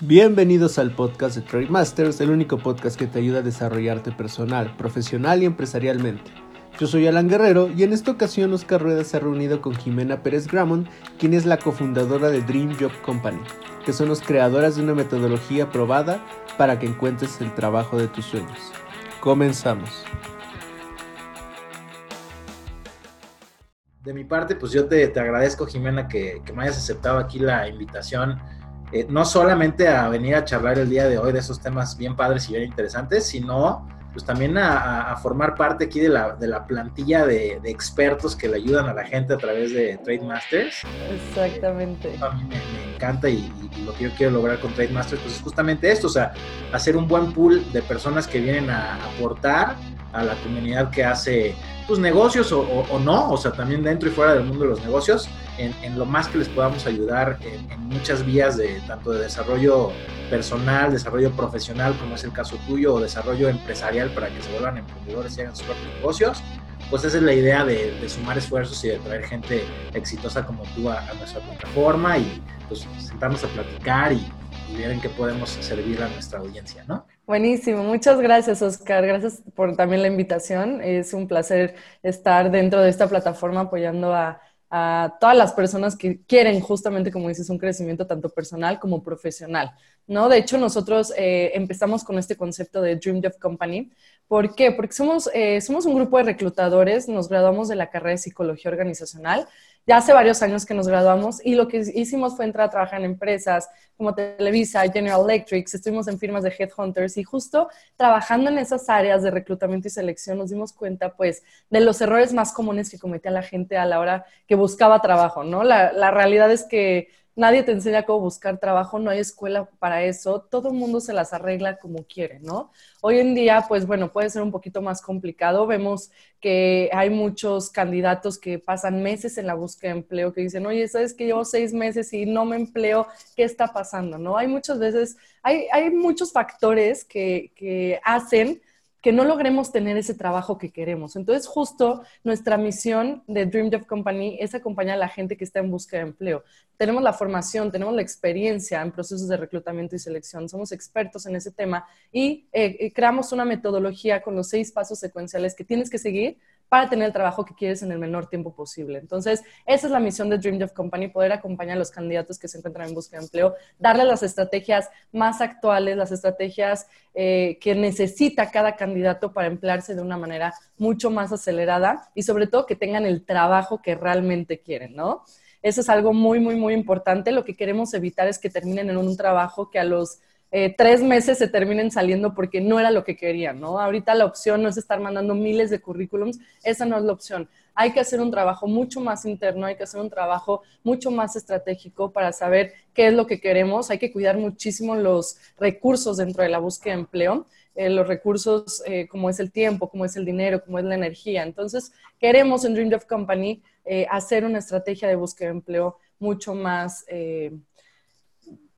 Bienvenidos al podcast de Trade Masters, el único podcast que te ayuda a desarrollarte personal, profesional y empresarialmente. Yo soy Alan Guerrero y en esta ocasión Oscar Rueda se ha reunido con Jimena Pérez Gramont, quien es la cofundadora de Dream Job Company, que son los creadoras de una metodología probada para que encuentres el trabajo de tus sueños. Comenzamos. De mi parte, pues yo te, te agradezco, Jimena, que, que me hayas aceptado aquí la invitación eh, no solamente a venir a charlar el día de hoy de esos temas bien padres y bien interesantes, sino pues también a, formar parte aquí de la, de la plantilla de, expertos que le ayudan a la gente a través de Trade Masters. Exactamente. A mí me, encanta y, lo que yo quiero lograr con Trade Masters pues es justamente esto, o sea, hacer un buen pool de personas que vienen a aportar a la comunidad que hace pues negocios o, no, o sea, también dentro y fuera del mundo de los negocios en, lo más que les podamos ayudar en, muchas vías de tanto de desarrollo personal, desarrollo profesional, como es el caso tuyo, o desarrollo empresarial para que se vuelvan emprendedores y hagan sus propios negocios. Pues esa es la idea de, sumar esfuerzos y de traer gente exitosa como tú a, nuestra plataforma y pues sentarnos a platicar y, y ver en qué podemos servir a nuestra audiencia, ¿no? Buenísimo, muchas gracias Oscar, gracias por también la invitación. Es un placer estar dentro de esta plataforma apoyando a, todas las personas que quieren justamente, como dices, un crecimiento tanto personal como profesional, ¿no? De hecho, nosotros eh, empezamos con este concepto de Dream Dev Company. ¿Por qué? Porque somos, eh, somos un grupo de reclutadores, nos graduamos de la carrera de Psicología Organizacional ya hace varios años que nos graduamos y lo que hicimos fue entrar a trabajar en empresas como Televisa, General Electric, estuvimos en firmas de headhunters y justo trabajando en esas áreas de reclutamiento y selección nos dimos cuenta pues de los errores más comunes que cometía la gente a la hora que buscaba trabajo, ¿no? La, la realidad es que nadie te enseña cómo buscar trabajo, no hay escuela para eso, todo el mundo se las arregla como quiere, ¿no? Hoy en día, pues bueno, puede ser un poquito más complicado. Vemos que hay muchos candidatos que pasan meses en la búsqueda de empleo, que dicen, oye, sabes que llevo seis meses y no me empleo, ¿qué está pasando? ¿No? Hay muchas veces, hay, hay muchos factores que, que hacen que no logremos tener ese trabajo que queremos. Entonces, justo nuestra misión de Dream Job Company es acompañar a la gente que está en búsqueda de empleo. Tenemos la formación, tenemos la experiencia en procesos de reclutamiento y selección, somos expertos en ese tema y eh, eh, creamos una metodología con los seis pasos secuenciales que tienes que seguir para tener el trabajo que quieres en el menor tiempo posible. Entonces, esa es la misión de Dream Job Company, poder acompañar a los candidatos que se encuentran en búsqueda de empleo, darles las estrategias más actuales, las estrategias eh, que necesita cada candidato para emplearse de una manera mucho más acelerada y sobre todo que tengan el trabajo que realmente quieren, ¿no? Eso es algo muy, muy, muy importante. Lo que queremos evitar es que terminen en un trabajo que a los eh, tres meses se terminen saliendo porque no era lo que querían, ¿no? Ahorita la opción no es estar mandando miles de currículums, esa no es la opción. Hay que hacer un trabajo mucho más interno, hay que hacer un trabajo mucho más estratégico para saber qué es lo que queremos. Hay que cuidar muchísimo los recursos dentro de la búsqueda de empleo. Eh, los recursos eh, como es el tiempo, como es el dinero, como es la energía. Entonces, queremos en Dream Dev Company hacer una estrategia de búsqueda de empleo mucho más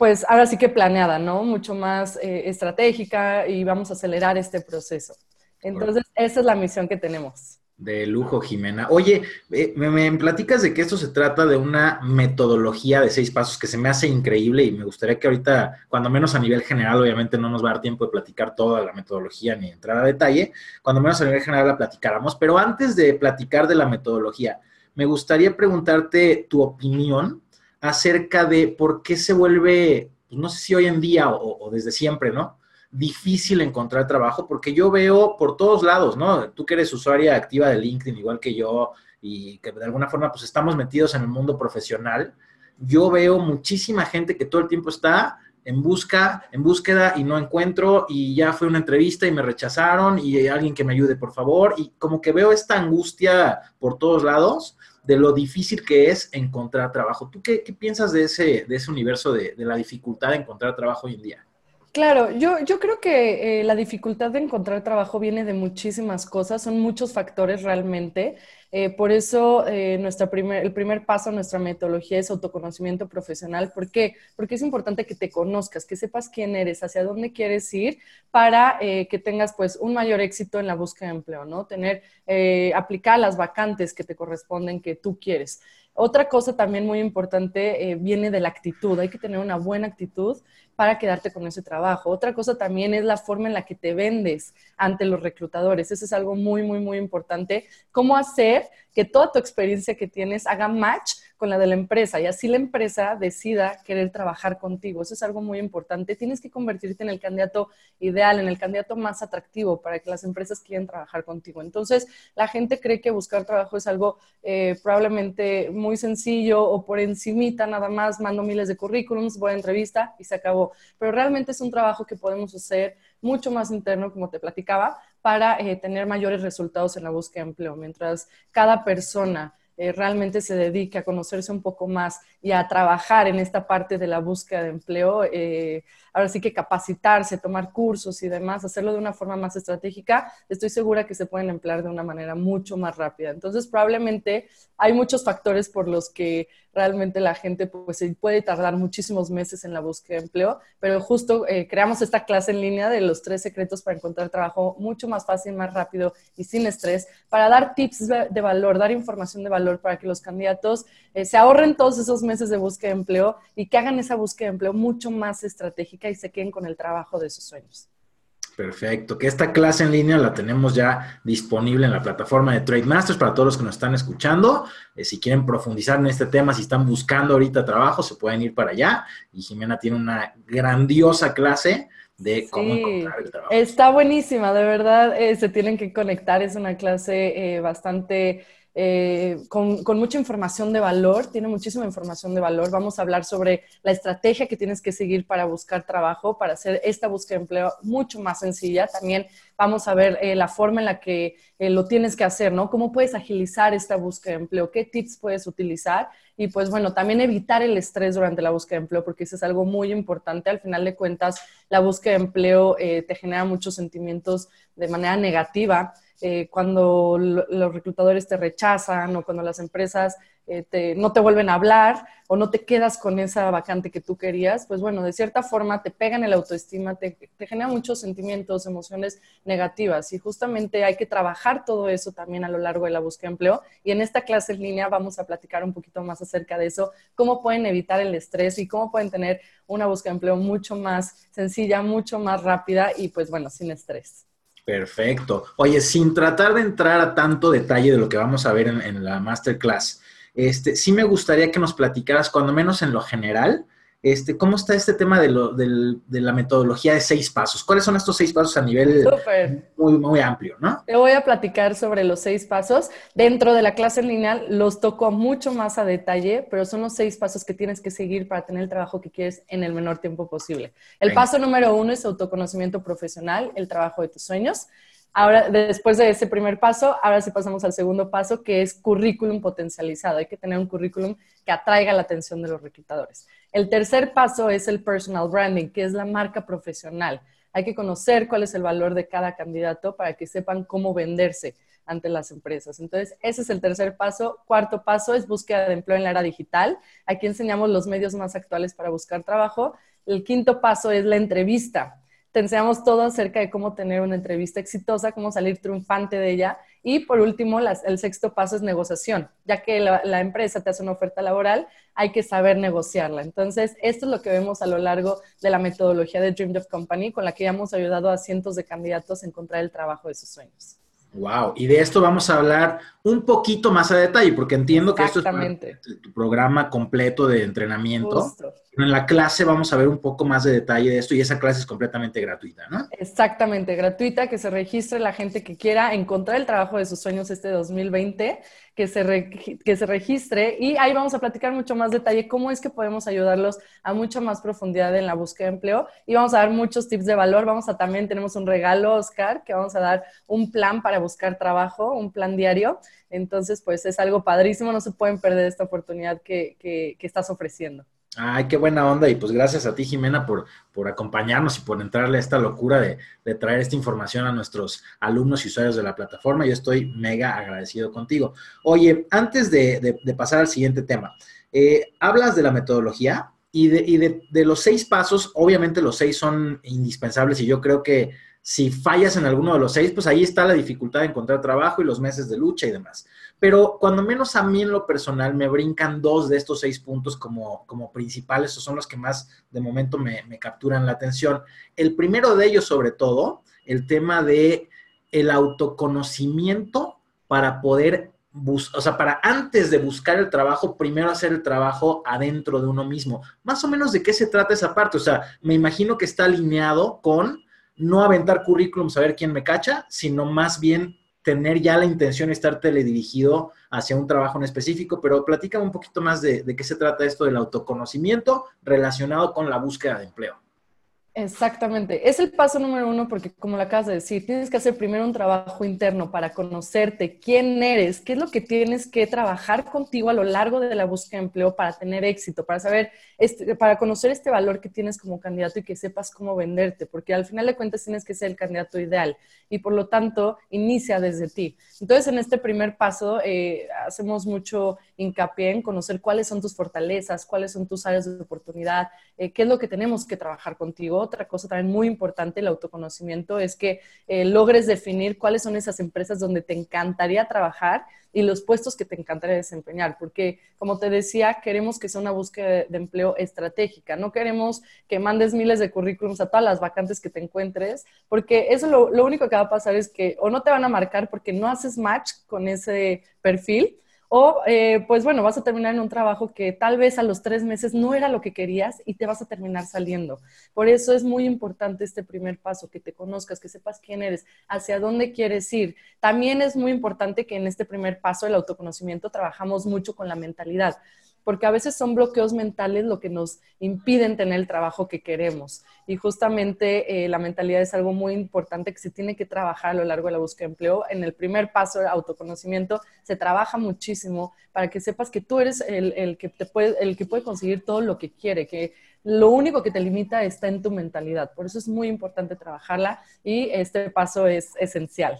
pues ahora sí que planeada, ¿no? Mucho más eh, estratégica y vamos a acelerar este proceso. Entonces, esa es la misión que tenemos. De lujo, Jimena. Oye, eh, me, platicas de que esto se trata de una metodología de seis pasos que se me hace increíble y me gustaría que ahorita, cuando menos a nivel general, obviamente no nos va a dar tiempo de platicar toda la metodología ni entrar a detalle, cuando menos a nivel general la platicáramos, pero antes de platicar de la metodología, me gustaría preguntarte tu opinión acerca de por qué se vuelve, pues, no sé si hoy en día o, desde siempre, ¿no? Difícil encontrar trabajo, porque yo veo por todos lados, ¿no? Tú que eres usuaria activa de LinkedIn, igual que yo, y que de alguna forma pues estamos metidos en el mundo profesional, yo veo muchísima gente que todo el tiempo está en busca, en búsqueda y no encuentro y ya fue una entrevista y me rechazaron y alguien que me ayude, por favor, y como que veo esta angustia por todos lados de lo difícil que es encontrar trabajo. ¿Tú qué, piensas de ese, de ese universo de, la dificultad de encontrar trabajo hoy en día? Claro, yo, yo creo que eh, la dificultad de encontrar trabajo viene de muchísimas cosas, son muchos factores realmente. Eh, por eso eh, nuestra primer, el primer paso nuestra metodología es autoconocimiento profesional. ¿Por qué? Porque es importante que te conozcas, que sepas quién eres, hacia dónde quieres ir para que tengas pues un mayor éxito en la búsqueda de empleo, ¿no? Tener, aplicar las vacantes que te corresponden, que tú quieres. Otra cosa también muy importante viene de la actitud. Hay que tener una buena actitud para quedarte con ese trabajo. Otra cosa también es la forma en la que te vendes ante los reclutadores. Eso es algo muy, muy, muy importante. ¿Cómo hacer que toda tu experiencia que tienes haga match con la de la empresa y así la empresa decida querer trabajar contigo. Eso es algo muy importante. Tienes que convertirte en el candidato ideal, en el candidato más atractivo para que las empresas quieran trabajar contigo. Entonces, la gente cree que buscar trabajo es algo eh, probablemente muy sencillo o por encimita nada más, mando miles de currículums, voy a entrevista y se acabó. Pero realmente es un trabajo que podemos hacer mucho más interno, como te platicaba, para eh, tener mayores resultados en la búsqueda de empleo. Mientras cada persona eh, realmente se dedique a conocerse un poco más y a trabajar en esta parte de la búsqueda de empleo, eh, ahora sí que capacitarse, tomar cursos y demás, hacerlo de una forma más estratégica, estoy segura que se pueden emplear de una manera mucho más rápida. Entonces, probablemente hay muchos factores por los que realmente la gente pues puede tardar muchísimos meses en la búsqueda de empleo, pero justo eh, creamos esta clase en línea de los tres secretos para encontrar trabajo mucho más fácil, más rápido y sin estrés, para dar tips de, valor, dar información de valor para que los candidatos eh, se ahorren todos esos meses de búsqueda de empleo y que hagan esa búsqueda de empleo mucho más estratégica y se queden con el trabajo de sus sueños. Perfecto, que esta clase en línea la tenemos ya disponible en la plataforma de Trade Masters para todos los que nos están escuchando. Eh, si quieren profundizar en este tema, si están buscando ahorita trabajo, se pueden ir para allá. Y Jimena tiene una grandiosa clase de cómo encontrar el trabajo. Está buenísima, de verdad, eh, se tienen que conectar. Es una clase eh, bastante eh, con, mucha información de valor, tiene muchísima información de valor. Vamos a hablar sobre la estrategia que tienes que seguir para buscar trabajo, para hacer esta búsqueda de empleo mucho más sencilla. También vamos a ver eh, la forma en la que eh, lo tienes que hacer, ¿no? Cómo puedes agilizar esta búsqueda de empleo, qué tips puedes utilizar y pues bueno, también evitar el estrés durante la búsqueda de empleo, porque eso es algo muy importante. Al final de cuentas, la búsqueda de empleo te genera muchos sentimientos de manera negativa. Eh, cuando los reclutadores te rechazan o cuando las empresas eh, no te vuelven a hablar o no te quedas con esa vacante que tú querías, pues bueno, de cierta forma te pegan el autoestima, te, te genera muchos sentimientos, emociones negativas y justamente hay que trabajar todo eso también a lo largo de la búsqueda de empleo y en esta clase en línea vamos a platicar un poquito más acerca de eso, cómo pueden evitar el estrés y cómo pueden tener una búsqueda de empleo mucho más sencilla, mucho más rápida y pues bueno, sin estrés. Perfecto. Oye, sin tratar de entrar a tanto detalle de lo que vamos a ver en, la masterclass, este, sí me gustaría que nos platicaras, cuando menos en lo general, este, ¿Cómo está este tema de, lo, de, la metodología de seis pasos? ¿Cuáles son estos seis pasos a nivel muy, muy amplio, no? Te voy a platicar sobre los seis pasos. Dentro de la clase lineal los toco mucho más a detalle, pero son los seis pasos que tienes que seguir para tener el trabajo que quieres en el menor tiempo posible. El paso número uno es autoconocimiento profesional, el trabajo de tus sueños. Ahora, después de ese primer paso, ahora sí pasamos al segundo paso, que es currículum potencializado. Hay que tener un currículum que atraiga la atención de los reclutadores. El tercer paso es el personal branding, que es la marca profesional. Hay que conocer cuál es el valor de cada candidato para que sepan cómo venderse ante las empresas. Entonces, ese es el tercer paso. Cuarto paso es búsqueda de empleo en la era digital. Aquí enseñamos los medios más actuales para buscar trabajo. El quinto paso es la entrevista te enseñamos todo acerca de cómo tener una entrevista exitosa, cómo salir triunfante de ella. Y por último, el sexto paso es negociación. Ya que la, empresa te hace una oferta laboral, hay que saber negociarla. Entonces, esto es lo que vemos a lo largo de la metodología de Dream Job Company, con la que ya hemos ayudado a cientos de candidatos a encontrar el trabajo de sus sueños. Wow, y de esto vamos a hablar un poquito más a detalle, porque entiendo que esto es tu programa completo de entrenamiento. En la clase vamos a ver un poco más de detalle de esto y esa clase es completamente gratuita, ¿no? Exactamente, gratuita, que se registre la gente que quiera encontrar el trabajo de sus sueños este 2020, que se, que se registre y ahí vamos a platicar mucho más detalle cómo es que podemos ayudarlos a mucha más profundidad en la búsqueda de empleo y vamos a dar muchos tips de valor. Vamos a también, tenemos un regalo, Oscar, que vamos a dar un plan para buscar trabajo, un plan diario. Entonces, pues es algo padrísimo, no se pueden perder esta oportunidad que, que, estás ofreciendo. Ay, qué buena onda. Y pues gracias a ti, Jimena, por, por acompañarnos y por entrarle a esta locura de, traer esta información a nuestros alumnos y usuarios de la plataforma. Yo estoy mega agradecido contigo. Oye, antes de, pasar al siguiente tema, eh, hablas de la metodología y, de, y de, de, los seis pasos, obviamente los seis son indispensables y yo creo que si fallas en alguno de los seis, pues ahí está la dificultad de encontrar trabajo y los meses de lucha y demás. Pero cuando menos a mí en lo personal me brincan dos de estos seis puntos como, como principales, o son los que más de momento me, me capturan la atención. El primero de ellos, sobre todo, el tema de el autoconocimiento para poder o sea, para antes de buscar el trabajo, primero hacer el trabajo adentro de uno mismo. Más o menos de qué se trata esa parte. O sea, me imagino que está alineado con no aventar currículum, saber quién me cacha, sino más bien tener ya la intención de estar teledirigido hacia un trabajo en específico, pero platícame un poquito más de, de qué se trata esto del autoconocimiento relacionado con la búsqueda de empleo. Exactamente. Es el paso número uno porque, como lo acabas de decir, tienes que hacer primero un trabajo interno para conocerte quién eres, qué es lo que tienes que trabajar contigo a lo largo de la búsqueda de empleo para tener éxito, para saber, este, para conocer este valor que tienes como candidato y que sepas cómo venderte, porque al final de cuentas tienes que ser el candidato ideal y por lo tanto inicia desde ti. Entonces, en este primer paso eh, hacemos mucho hincapié en conocer cuáles son tus fortalezas, cuáles son tus áreas de oportunidad, eh, qué es lo que tenemos que trabajar contigo. Otra cosa también muy importante, el autoconocimiento, es que eh, logres definir cuáles son esas empresas donde te encantaría trabajar y los puestos que te encantaría desempeñar, porque como te decía, queremos que sea una búsqueda de empleo estratégica, no queremos que mandes miles de currículums a todas las vacantes que te encuentres, porque eso lo, lo único que va a pasar es que o no te van a marcar porque no haces match con ese perfil, o, eh, pues bueno, vas a terminar en un trabajo que tal vez a los tres meses no era lo que querías y te vas a terminar saliendo. Por eso es muy importante este primer paso, que te conozcas, que sepas quién eres, hacia dónde quieres ir. También es muy importante que en este primer paso del autoconocimiento trabajamos mucho con la mentalidad porque a veces son bloqueos mentales lo que nos impiden tener el trabajo que queremos. Y justamente eh, la mentalidad es algo muy importante que se tiene que trabajar a lo largo de la búsqueda de empleo. En el primer paso de autoconocimiento se trabaja muchísimo para que sepas que tú eres el, que, te puede, el que puede conseguir todo lo que quiere, que lo único que te limita está en tu mentalidad. Por eso es muy importante trabajarla y este paso es esencial.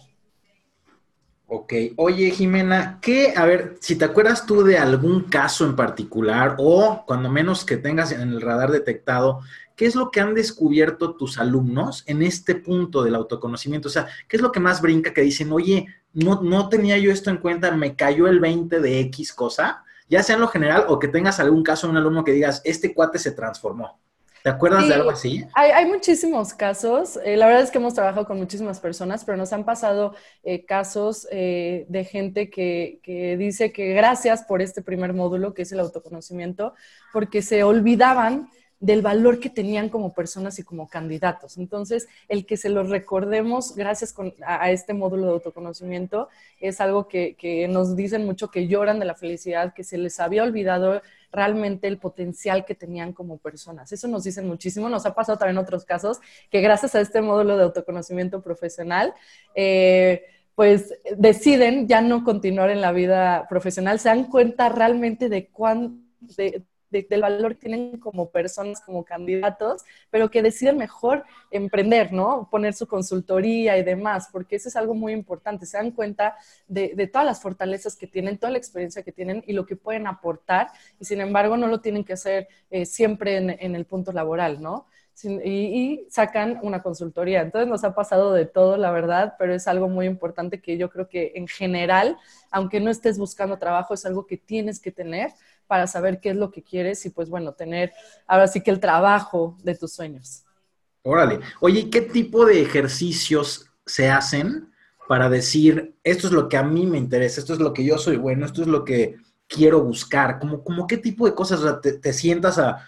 Ok, oye Jimena, ¿qué, a ver, si te acuerdas tú de algún caso en particular o cuando menos que tengas en el radar detectado, ¿qué es lo que han descubierto tus alumnos en este punto del autoconocimiento? O sea, ¿qué es lo que más brinca que dicen, oye, no, no tenía yo esto en cuenta, me cayó el 20 de X cosa, ya sea en lo general o que tengas algún caso de un alumno que digas, este cuate se transformó? ¿Te acuerdas de algo así? Hay, muchísimos casos. Eh, la verdad es que hemos trabajado con muchísimas personas, pero nos han pasado eh, casos eh, de gente que, que, dice que gracias por este primer módulo, que es el autoconocimiento, porque se olvidaban del valor que tenían como personas y como candidatos. Entonces, el que se los recordemos gracias a, este módulo de autoconocimiento es algo que, nos dicen mucho, que lloran de la felicidad, que se les había olvidado realmente el potencial que tenían como personas. Eso nos dicen muchísimo. Nos ha pasado también en otros casos que gracias a este módulo de autoconocimiento profesional, eh, pues deciden ya no continuar en la vida profesional, se dan cuenta realmente de cuán, de, del valor que tienen como personas, como candidatos, pero que deciden mejor emprender, ¿no? Poner su consultoría y demás, porque eso es algo muy importante. Se dan cuenta de, todas las fortalezas que tienen, toda la experiencia que tienen y lo que pueden aportar, y sin embargo no lo tienen que hacer eh, siempre en, el punto laboral, ¿no? y, sacan una consultoría. Entonces nos ha pasado de todo, la verdad, pero es algo muy importante que yo creo que en general, aunque no estés buscando trabajo, es algo que tienes que tener para saber qué es lo que quieres y pues bueno, tener ahora sí que el trabajo de tus sueños. Órale. Oye, ¿qué tipo de ejercicios se hacen para decir, esto es lo que a mí me interesa, esto es lo que yo soy bueno, esto es lo que quiero buscar? ¿Cómo, como qué tipo de cosas? te, sientas a,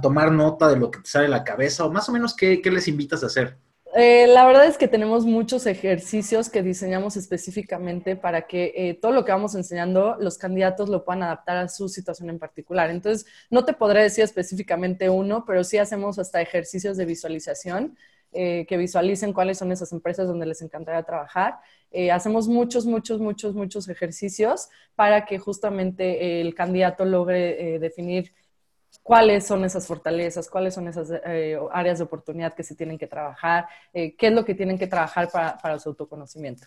tomar nota de lo que te sale de la cabeza o más o menos qué, qué les invitas a hacer? Eh, la verdad es que tenemos muchos ejercicios que diseñamos específicamente para que eh, todo lo que vamos enseñando los candidatos lo puedan adaptar a su situación en particular. Entonces, no te podré decir específicamente uno, pero sí hacemos hasta ejercicios de visualización eh, que visualicen cuáles son esas empresas donde les encantaría trabajar. hacemos muchos, muchos, muchos, muchos ejercicios para que justamente el candidato logre definir cuáles son esas fortalezas, cuáles son esas eh, áreas de oportunidad que se tienen que trabajar, eh, qué es lo que tienen que trabajar para, su autoconocimiento.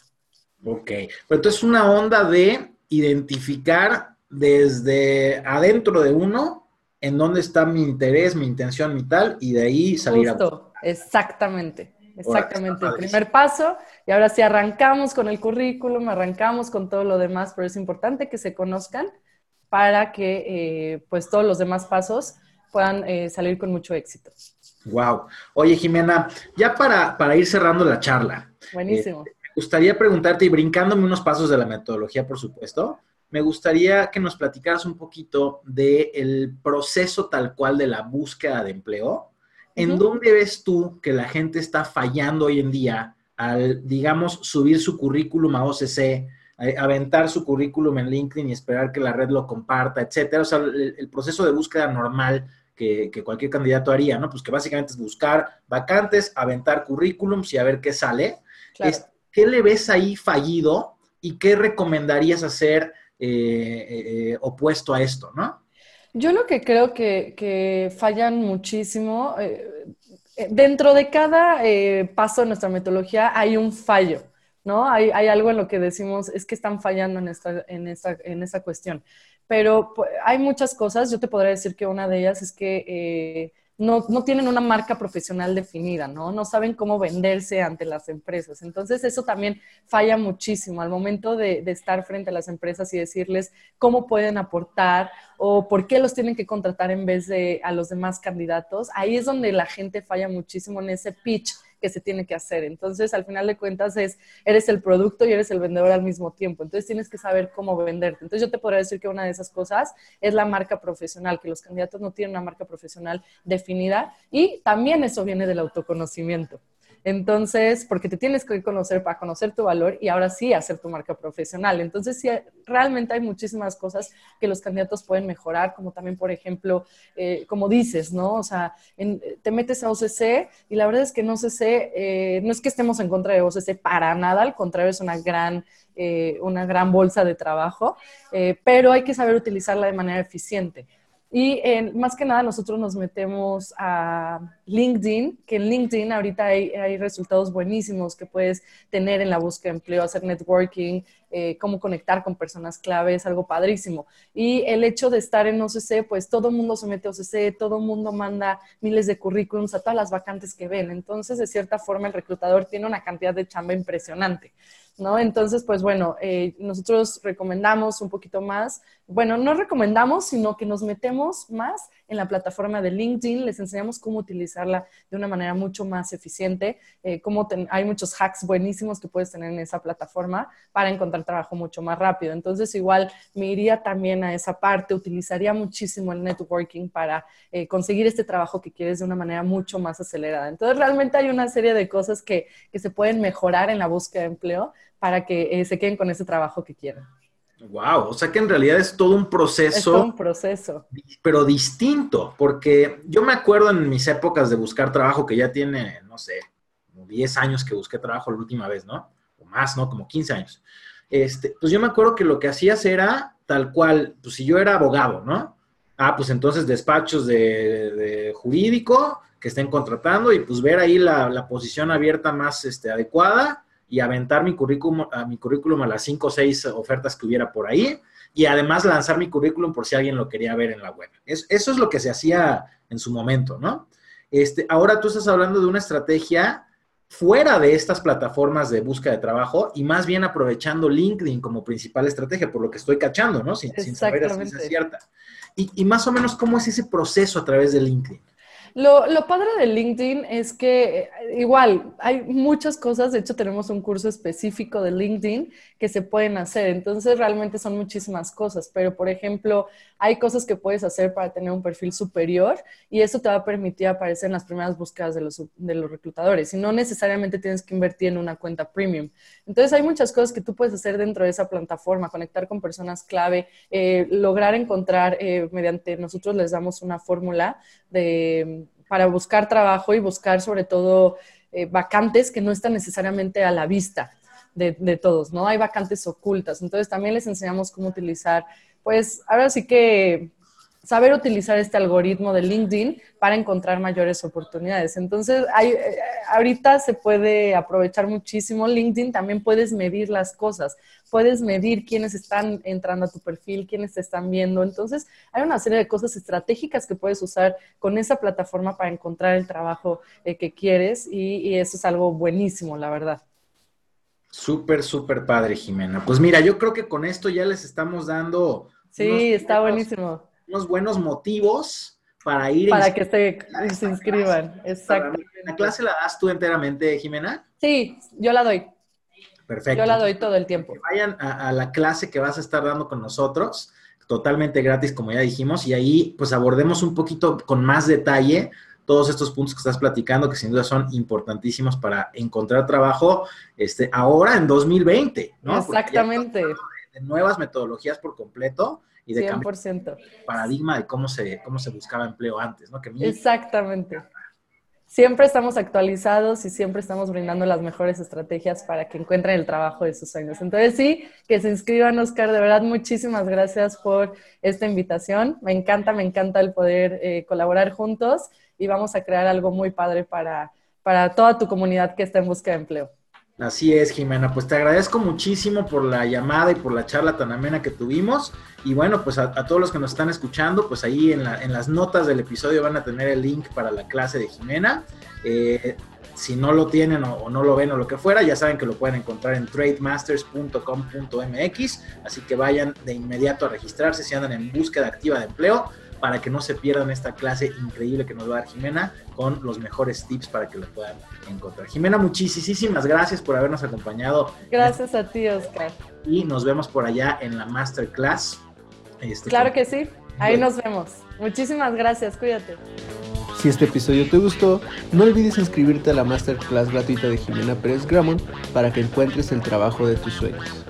Ok, pero entonces una onda de identificar desde adentro de uno en dónde está mi interés, mi intención, mi tal, y de ahí salir Justo, exactamente. Exactamente, el primer paso y ahora sí arrancamos con el currículum, arrancamos con todo lo demás, pero es importante que se conozcan para que eh, pues todos los demás pasos puedan eh, salir con mucho éxito. Wow. Oye, Jimena, ya para, para ir cerrando la charla. Buenísimo. Eh, me gustaría preguntarte, y brincándome unos pasos de la metodología, por supuesto, me gustaría que nos platicaras un poquito del proceso tal cual de la búsqueda de empleo ¿En dónde ves tú que la gente está fallando hoy en día al, digamos, subir su currículum a OCC, aventar su currículum en LinkedIn y esperar que la red lo comparta, etcétera? O sea, el, proceso de búsqueda normal que, cualquier candidato haría, ¿no? Pues que básicamente es buscar vacantes, aventar currículums y a ver qué sale. ¿Qué le ves ahí fallido y qué recomendarías hacer eh, eh, eh, opuesto a esto, no? Yo lo que creo que, fallan muchísimo, eh, eh, dentro de cada eh, paso de nuestra metodología hay un fallo, ¿no? Hay, algo en lo que decimos, es que están fallando en esta, en esta, en esta cuestión. Pero pues, hay muchas cosas, yo te podría decir que una de ellas es que no, no, tienen una marca profesional definida, ¿no? No saben cómo venderse ante las empresas. Entonces, eso también falla muchísimo al momento de, estar frente a las empresas y decirles cómo pueden aportar o por qué los tienen que contratar en vez de a los demás candidatos. Ahí es donde la gente falla muchísimo en ese pitch se tiene que hacer. Entonces, al final de cuentas, es, eres el producto y eres el vendedor al mismo tiempo. Entonces, tienes que saber cómo venderte. Entonces, yo te podría decir que una de esas cosas es la marca profesional, que los candidatos no tienen una marca profesional definida y también eso viene del autoconocimiento. Entonces, porque te tienes que conocer para conocer tu valor y ahora sí hacer tu marca profesional. Entonces, sí, realmente hay muchísimas cosas que los candidatos pueden mejorar, como también, por ejemplo, eh, como dices, ¿no? O sea, te metes a OCC y la verdad es que en OCC eh, no es que estemos en contra de OCC para nada, al contrario, es una gran... Eh, una gran bolsa de trabajo, pero hay que saber utilizarla de manera eficiente. Y más que nada nosotros nos metemos a LinkedIn, que en LinkedIn ahorita hay, resultados buenísimos que puedes tener en la búsqueda de empleo, hacer networking, eh, cómo conectar con personas clave, es algo padrísimo. Y el hecho de estar en OCC, pues todo el mundo se mete a OCC, todo el mundo manda miles de currículums a todas las vacantes que ven. Entonces, de cierta forma, el reclutador tiene una cantidad de chamba impresionante. ¿no? Entonces, pues bueno, eh, nosotros recomendamos un poquito más, bueno, no recomendamos, sino que nos metemos más en la plataforma de LinkedIn, les enseñamos cómo utilizarla de una manera mucho más eficiente, eh, cómo hay muchos hacks buenísimos que puedes tener en esa plataforma para encontrar trabajo mucho más rápido. Entonces, igual me iría también a esa parte, utilizaría muchísimo el networking para eh, conseguir este trabajo que quieres de una manera mucho más acelerada. Entonces, realmente hay una serie de cosas que, que se pueden mejorar en la búsqueda de empleo para que eh, se queden con ese trabajo que quieran. Wow, o sea que en realidad es todo un proceso. Es todo un proceso. Pero distinto, porque yo me acuerdo en mis épocas de buscar trabajo, que ya tiene, no sé, como 10 años que busqué trabajo la última vez, ¿no? O más, ¿no? Como 15 años. Este, pues yo me acuerdo que lo que hacías era tal cual, pues si yo era abogado, ¿no? Ah, pues entonces despachos de, jurídico que estén contratando y pues ver ahí la, la posición abierta más este, adecuada y aventar mi currículum, a mi currículum a las cinco o seis ofertas que hubiera por ahí y además lanzar mi currículum por si alguien lo quería ver en la web. eso es lo que se hacía en su momento, ¿no? Este, ahora tú estás hablando de una estrategia fuera de estas plataformas de búsqueda de trabajo y más bien aprovechando LinkedIn como principal estrategia, por lo que estoy cachando, ¿no? Sin, saber si es cierta. Y, y más o menos, ¿cómo es ese proceso a través de LinkedIn? Lo, lo, padre de LinkedIn es que eh, igual hay muchas cosas, de hecho tenemos un curso específico de LinkedIn que se pueden hacer, entonces realmente son muchísimas cosas, pero por ejemplo hay cosas que puedes hacer para tener un perfil superior y eso te va a permitir aparecer en las primeras búsquedas de los, de los reclutadores y no necesariamente tienes que invertir en una cuenta premium. Entonces hay muchas cosas que tú puedes hacer dentro de esa plataforma, conectar con personas clave, eh, lograr encontrar eh, mediante, nosotros les damos una fórmula de para buscar trabajo y buscar sobre todo eh, vacantes que no están necesariamente a la vista de, todos, ¿no? Hay vacantes ocultas. Entonces también les enseñamos cómo utilizar, pues ahora sí que saber utilizar este algoritmo de LinkedIn para encontrar mayores oportunidades. Entonces, hay, eh, ahorita se puede aprovechar muchísimo LinkedIn, también puedes medir las cosas, puedes medir quiénes están entrando a tu perfil, quiénes te están viendo. Entonces, hay una serie de cosas estratégicas que puedes usar con esa plataforma para encontrar el trabajo eh, que quieres y, y eso es algo buenísimo, la verdad. Súper, súper padre, Jimena. Pues mira, yo creo que con esto ya les estamos dando. Sí, está buenísimo unos buenos motivos para ir. Para que se, inscriban, exacto. ¿La clase la das tú enteramente, Jimena? Sí, yo la doy. Perfecto. Yo la doy todo el tiempo. vayan a, la clase que vas a estar dando con nosotros, totalmente gratis, como ya dijimos, y ahí pues abordemos un poquito con más detalle todos estos puntos que estás platicando, que sin duda son importantísimos para encontrar trabajo este, ahora en 2020, ¿no? Exactamente. De, nuevas metodologías por completo y de 100%. paradigma de cómo se, cómo se buscaba empleo antes, ¿no? Exactamente. Siempre estamos actualizados y siempre estamos brindando las mejores estrategias para que encuentren el trabajo de sus sueños. Entonces sí, que se inscriban, Oscar. De verdad, muchísimas gracias por esta invitación. Me encanta, me encanta el poder eh, colaborar juntos y vamos a crear algo muy padre para, para toda tu comunidad que está en busca de empleo. Así es, Jimena. Pues te agradezco muchísimo por la llamada y por la charla tan amena que tuvimos. Y bueno, pues a, todos los que nos están escuchando, pues ahí en, las notas del episodio van a tener el link para la clase de Jimena. Eh, si no lo tienen o, no lo ven o lo que fuera, ya saben que lo pueden encontrar en trademasters.com.mx. Así que vayan de inmediato a registrarse si andan en búsqueda activa de empleo para que no se pierdan esta clase increíble que nos va a dar Jimena con los mejores tips para que lo puedan encontrar. Jimena, muchísimas gracias por habernos acompañado. Gracias a ti, Oscar. Y nos vemos por allá en la masterclass. Este, claro que sí, ahí nos vemos. Muchísimas gracias, cuídate. Si este episodio te gustó, no olvides inscribirte a la masterclass gratuita de Jimena Pérez Gramont para que encuentres el trabajo de tus sueños.